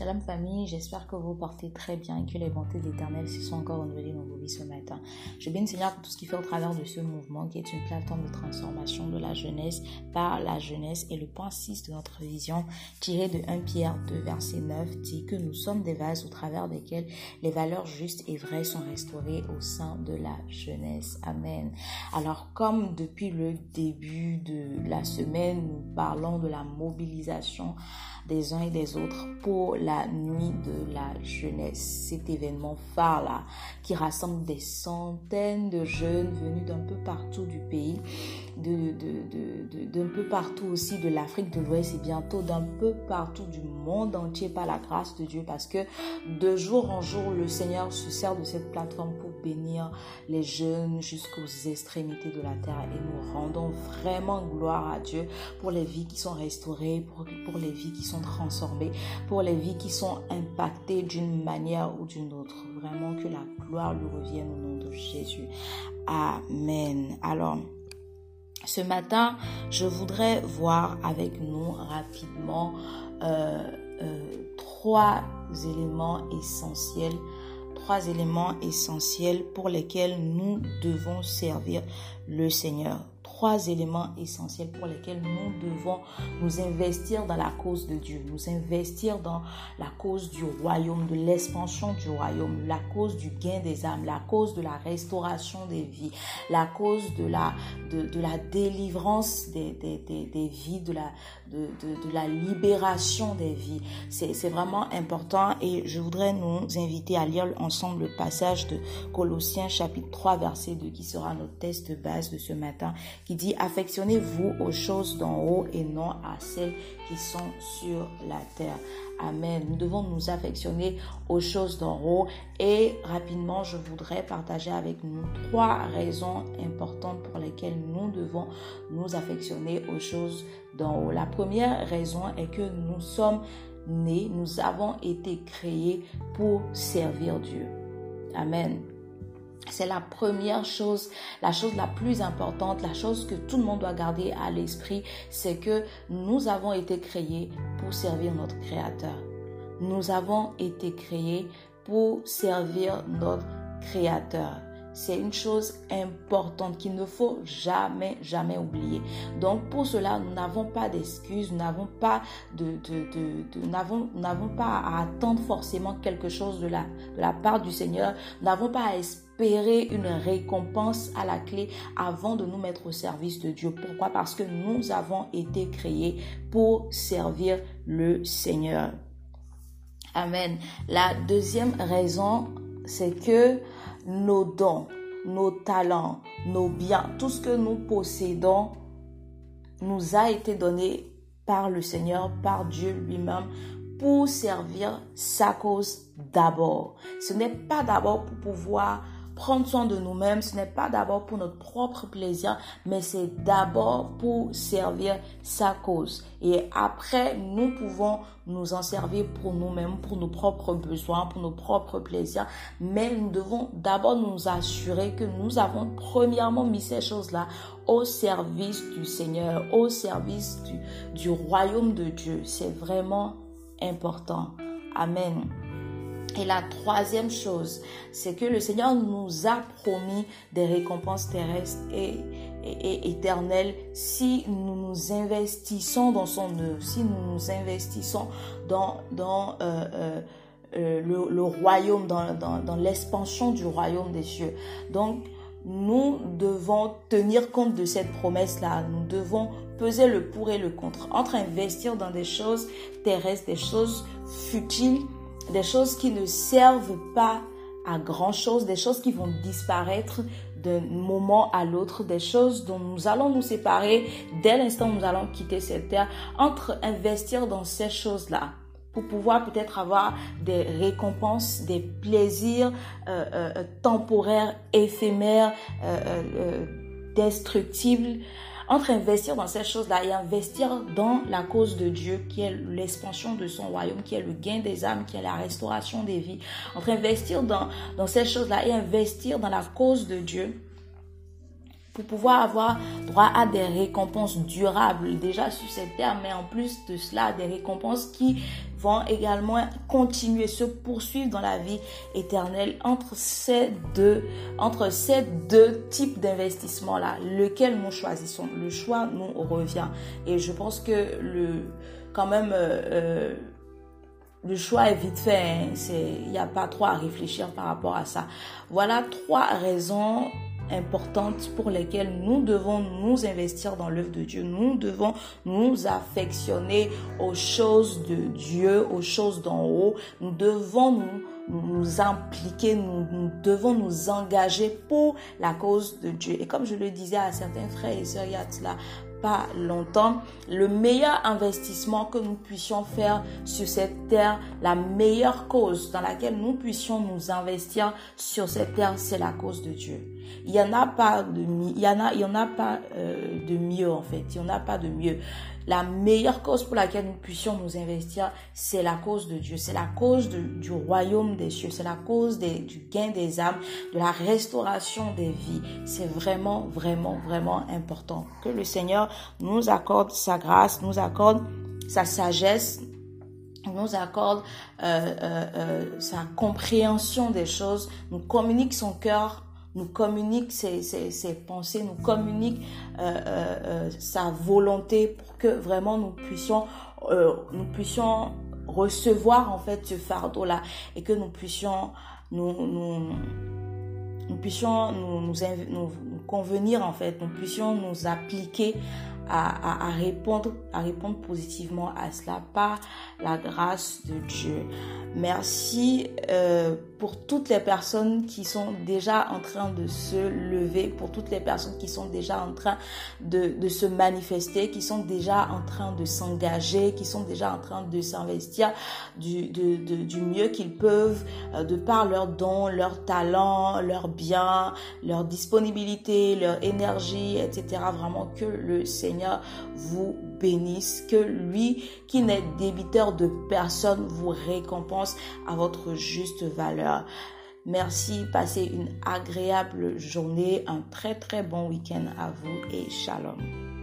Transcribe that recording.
Shalom famille, j'espère que vous portez très bien et que les bontés d'éternel se sont encore renouvelées dans vos ce matin. Je bénis Seigneur pour tout ce qui fait au travers de ce mouvement qui est une plateforme de transformation de la jeunesse par la jeunesse et le point 6 de notre vision tiré de 1 Pierre 2 verset 9 dit que nous sommes des vases au travers desquels les valeurs justes et vraies sont restaurées au sein de la jeunesse. Amen. Alors comme depuis le début de la semaine, nous parlons de la mobilisation des uns et des autres pour la nuit de la jeunesse. Cet événement phare-là qui rassemble des centaines de jeunes venus d'un peu partout du pays, d'un de, peu partout aussi de l'Afrique de l'Ouest et bientôt d'un peu partout du monde entier par la grâce de Dieu parce que de jour en jour, le Seigneur se sert de cette plateforme pour bénir les jeunes jusqu'aux extrémités de la terre et nous rendons vraiment gloire à Dieu pour les vies qui sont restaurées, pour, pour les vies qui sont transformées, pour les vies qui sont impactées d'une manière ou d'une autre. Vraiment que la gloire lui revienne au nom de Jésus. Amen. Alors, ce matin, je voudrais voir avec nous rapidement euh, euh, trois éléments essentiels trois éléments essentiels pour lesquels nous devons servir le Seigneur trois éléments essentiels pour lesquels nous devons nous investir dans la cause de Dieu, nous investir dans la cause du royaume, de l'expansion du royaume, la cause du gain des âmes, la cause de la restauration des vies, la cause de la, de, de la délivrance des, des, des, vies, de la, de, de, de la libération des vies. C'est vraiment important et je voudrais nous inviter à lire ensemble le passage de Colossiens chapitre 3 verset 2 qui sera notre test de base de ce matin qui dit affectionnez-vous aux choses d'en haut et non à celles qui sont sur la terre. Amen. Nous devons nous affectionner aux choses d'en haut et rapidement, je voudrais partager avec nous trois raisons importantes pour lesquelles nous devons nous affectionner aux choses d'en haut. La première raison est que nous sommes nés, nous avons été créés pour servir Dieu. Amen. C'est la première chose, la chose la plus importante, la chose que tout le monde doit garder à l'esprit, c'est que nous avons été créés pour servir notre Créateur. Nous avons été créés pour servir notre Créateur. C'est une chose importante qu'il ne faut jamais, jamais oublier. Donc pour cela, nous n'avons pas d'excuses, nous n'avons pas à attendre forcément quelque chose de la, de la part du Seigneur. Nous n'avons pas à espérer une récompense à la clé avant de nous mettre au service de Dieu. Pourquoi? Parce que nous avons été créés pour servir le Seigneur. Amen. La deuxième raison, c'est que nos dons, nos talents, nos biens, tout ce que nous possédons nous a été donné par le Seigneur, par Dieu lui-même, pour servir sa cause d'abord. Ce n'est pas d'abord pour pouvoir prendre soin de nous-mêmes, ce n'est pas d'abord pour notre propre plaisir, mais c'est d'abord pour servir sa cause. Et après, nous pouvons nous en servir pour nous-mêmes, pour nos propres besoins, pour nos propres plaisirs. Mais nous devons d'abord nous assurer que nous avons premièrement mis ces choses-là au service du Seigneur, au service du, royaume de Dieu. C'est vraiment important. Amen. Et la troisième chose, c'est que le Seigneur nous a promis des récompenses terrestres et, éternelles si nous nous investissons dans son œuvre, si nous nous investissons dans, euh, euh, euh, le, royaume, dans, dans l'expansion du royaume des cieux. Donc, nous devons tenir compte de cette promesse-là. Nous devons peser le pour et le contre entre investir dans des choses terrestres, des choses futiles des choses qui ne servent pas à grand chose, des choses qui vont disparaître d'un moment à l'autre, des choses dont nous allons nous séparer dès l'instant où nous allons quitter cette terre, entre investir dans ces choses-là pour pouvoir peut-être avoir des récompenses, des plaisirs euh, euh, temporaires, éphémères, euh, destructibles, entre investir dans ces choses-là et investir dans la cause de Dieu, qui est l'expansion de son royaume, qui est le gain des âmes, qui est la restauration des vies, entre investir dans, dans ces choses-là et investir dans la cause de Dieu, pour pouvoir avoir droit à des récompenses durables déjà sur cette terre, mais en plus de cela, des récompenses qui vont également continuer, se poursuivre dans la vie éternelle entre ces deux, entre ces deux types d'investissements-là, lequel nous choisissons? Le choix nous revient. Et je pense que quand même, euh, euh, le choix est vite fait. Hein. Il n'y a pas trop à réfléchir par rapport à ça. Voilà trois raisons importantes pour lesquelles nous devons nous investir dans l'œuvre de Dieu. Nous devons nous affectionner aux choses de Dieu, aux choses d'en haut. Nous devons nous, impliquer, nous, devons nous engager pour la cause de Dieu. Et comme je le disais à certains frères et sœurs il y pas longtemps, le meilleur investissement que nous puissions faire sur cette terre, la meilleure cause dans laquelle nous puissions nous investir sur cette terre, c'est la cause de Dieu. Il y en a pas de il y en a il y en a pas euh, de mieux en fait, il y en a pas de mieux la meilleure cause pour laquelle nous puissions nous investir, c'est la cause de Dieu, c'est la cause du royaume des cieux, c'est la cause du gain des âmes, de la restauration des vies. C'est vraiment, vraiment, vraiment important que le Seigneur nous accorde sa grâce, nous accorde sa sagesse, nous accorde euh, euh, euh, sa compréhension des choses, nous communique son cœur nous communique ses, pensées, nous communique euh, euh, euh, sa volonté pour que vraiment nous puissions, recevoir en fait ce fardeau là et que nous puissions nous, puissions nous, convenir en fait, nous puissions nous appliquer à, répondre, à répondre positivement à cela par la grâce de Dieu. Merci euh, pour toutes les personnes qui sont déjà en train de se lever, pour toutes les personnes qui sont déjà en train de, se manifester, qui sont déjà en train de s'engager, qui sont déjà en train de s'investir du, mieux qu'ils peuvent, euh, de par leurs dons, leurs talents, leurs biens, leur disponibilité, leur énergie, etc. Vraiment que le Vous bénisse, que lui qui n'est débiteur de personne vous récompense à votre juste valeur. Merci, passez une agréable journée, un très très bon week-end à vous et shalom.